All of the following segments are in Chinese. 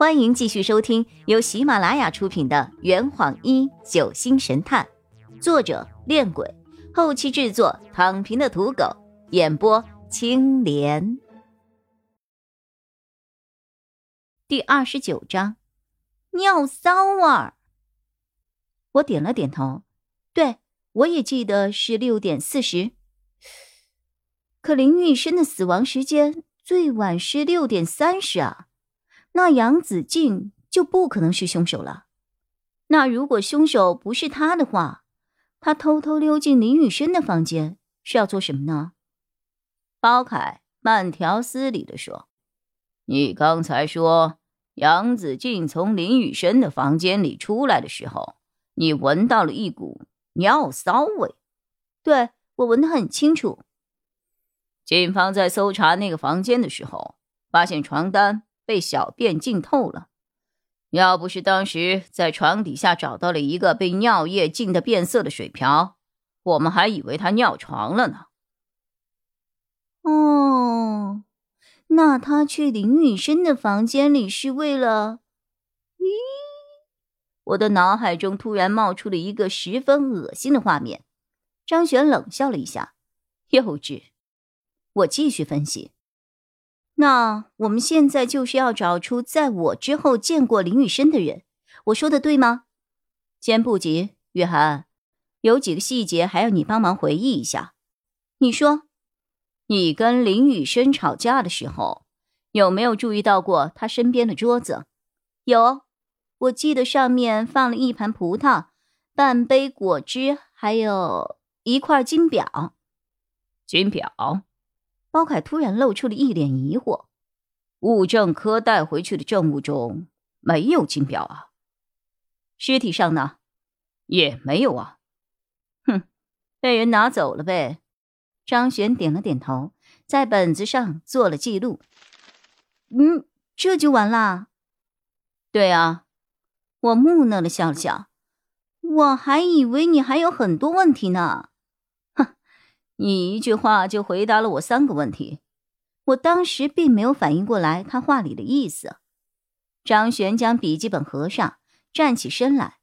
欢迎继续收听由喜马拉雅出品的《圆谎一九星神探》，作者：恋鬼，后期制作：躺平的土狗，演播：青莲。第二十九章，尿骚味儿。我点了点头，对我也记得是六点四十。可林玉生的死亡时间最晚是六点三十啊。那杨子静就不可能是凶手了。那如果凶手不是他的话，他偷偷溜进林雨轩的房间是要做什么呢？包凯慢条斯理的说：“你刚才说杨子静从林雨轩的房间里出来的时候，你闻到了一股尿骚味。对我闻得很清楚。警方在搜查那个房间的时候，发现床单。”被小便浸透了，要不是当时在床底下找到了一个被尿液浸得变色的水瓢，我们还以为他尿床了呢。哦，那他去林雨生的房间里是为了……咦，我的脑海中突然冒出了一个十分恶心的画面。张璇冷笑了一下，幼稚。我继续分析。那我们现在就是要找出在我之后见过林雨生的人，我说的对吗？先不急，雨涵，有几个细节还要你帮忙回忆一下。你说，你跟林雨生吵架的时候，有没有注意到过他身边的桌子？有，我记得上面放了一盘葡萄、半杯果汁，还有一块金表。金表。包凯突然露出了一脸疑惑：“物证科带回去的证物中没有金表啊，尸体上呢，也没有啊。”“哼，被人拿走了呗。”张璇点了点头，在本子上做了记录。“嗯，这就完了？”“对啊。”我木讷的笑了笑，“我还以为你还有很多问题呢。”你一句话就回答了我三个问题，我当时并没有反应过来他话里的意思。张璇将笔记本合上，站起身来，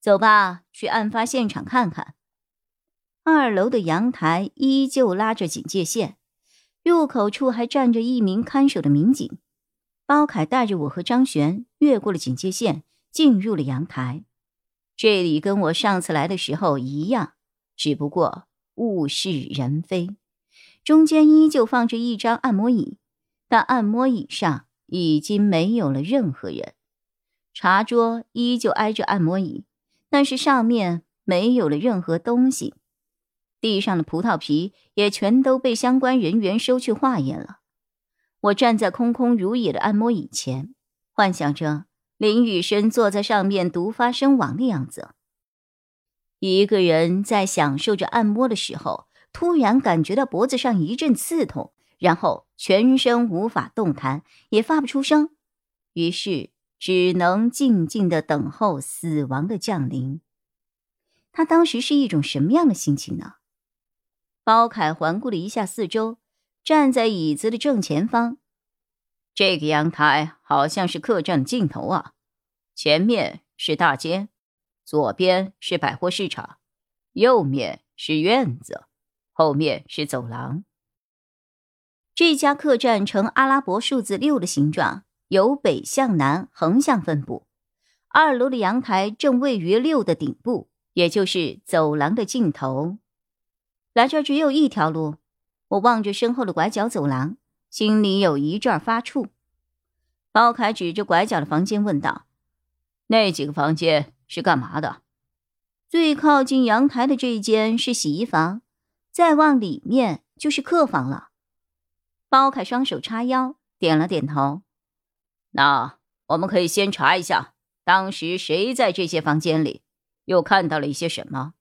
走吧，去案发现场看看。二楼的阳台依旧拉着警戒线，入口处还站着一名看守的民警。包凯带着我和张璇越过了警戒线，进入了阳台。这里跟我上次来的时候一样，只不过……物是人非，中间依旧放着一张按摩椅，但按摩椅上已经没有了任何人。茶桌依旧挨着按摩椅，但是上面没有了任何东西。地上的葡萄皮也全都被相关人员收去化验了。我站在空空如也的按摩椅前，幻想着林雨生坐在上面毒发身亡的样子。一个人在享受着按摩的时候，突然感觉到脖子上一阵刺痛，然后全身无法动弹，也发不出声，于是只能静静的等候死亡的降临。他当时是一种什么样的心情呢？包凯环顾了一下四周，站在椅子的正前方。这个阳台好像是客栈的尽头啊，前面是大街。左边是百货市场，右面是院子，后面是走廊。这家客栈呈阿拉伯数字六的形状，由北向南横向分布。二楼的阳台正位于六的顶部，也就是走廊的尽头。来这儿只有一条路。我望着身后的拐角走廊，心里有一阵发怵。包凯指着拐角的房间问道：“那几个房间？”是干嘛的？最靠近阳台的这一间是洗衣房，再往里面就是客房了。包凯双手叉腰，点了点头。那我们可以先查一下，当时谁在这些房间里，又看到了一些什么？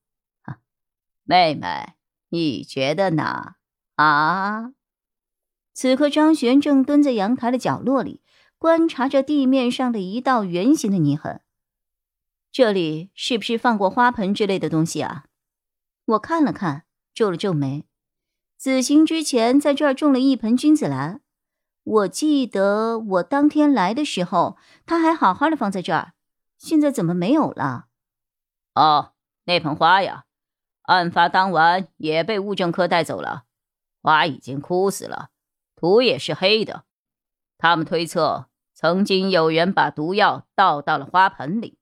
妹妹，你觉得呢？啊？此刻张璇正蹲在阳台的角落里，观察着地面上的一道圆形的泥痕。这里是不是放过花盆之类的东西啊？我看了看，皱了皱眉。子行之前在这儿种了一盆君子兰，我记得我当天来的时候，它还好好的放在这儿，现在怎么没有了？哦，那盆花呀，案发当晚也被物证科带走了，花已经枯死了，土也是黑的。他们推测，曾经有人把毒药倒到了花盆里。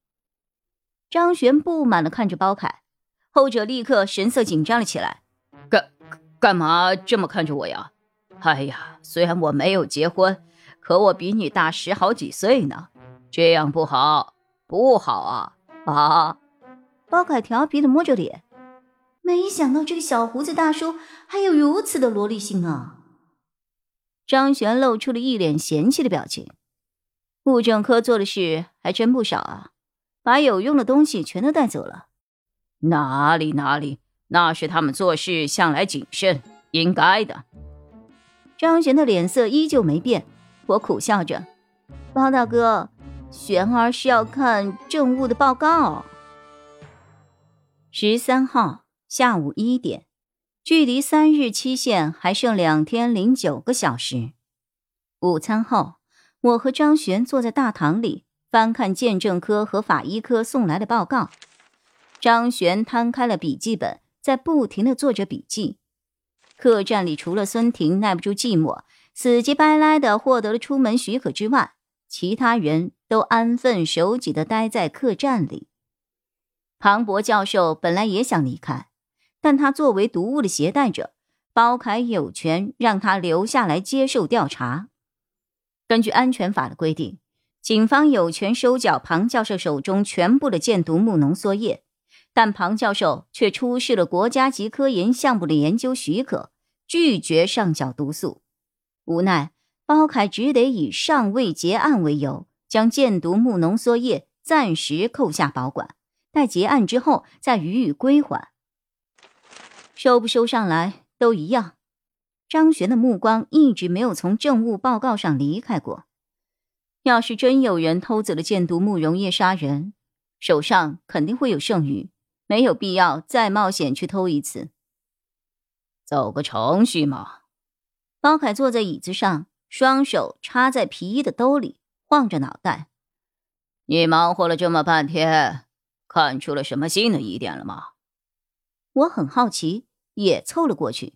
张璇不满的看着包凯，后者立刻神色紧张了起来。干干嘛这么看着我呀？哎呀，虽然我没有结婚，可我比你大十好几岁呢，这样不好，不好啊啊！包凯调皮的摸着脸，没想到这个小胡子大叔还有如此的萝莉心啊！张璇露出了一脸嫌弃的表情。物证科做的事还真不少啊，把有用的东西全都带走了。哪里哪里，那是他们做事向来谨慎，应该的。张璇的脸色依旧没变，我苦笑着：“包大哥，璇儿是要看政务的报告。”十三号下午一点，距离三日期限还剩两天零九个小时。午餐后，我和张璇坐在大堂里翻看鉴证科和法医科送来的报告。张璇摊开了笔记本，在不停的做着笔记。客栈里除了孙婷耐不住寂寞，死乞白赖的获得了出门许可之外，其他人都安分守己的待在客栈里。庞博教授本来也想离开，但他作为毒物的携带者，包凯有权让他留下来接受调查。根据安全法的规定，警方有权收缴庞教授手中全部的箭毒木浓缩液，但庞教授却出示了国家级科研项目的研究许可。拒绝上缴毒素，无奈包凯只得以尚未结案为由，将箭毒木浓缩液暂时扣下保管，待结案之后再予以归还。收不收上来都一样。张璇的目光一直没有从政务报告上离开过。要是真有人偷走了箭毒木溶液杀人，手上肯定会有剩余，没有必要再冒险去偷一次。走个程序嘛。包凯坐在椅子上，双手插在皮衣的兜里，晃着脑袋。你忙活了这么半天，看出了什么新的疑点了吗？我很好奇，也凑了过去。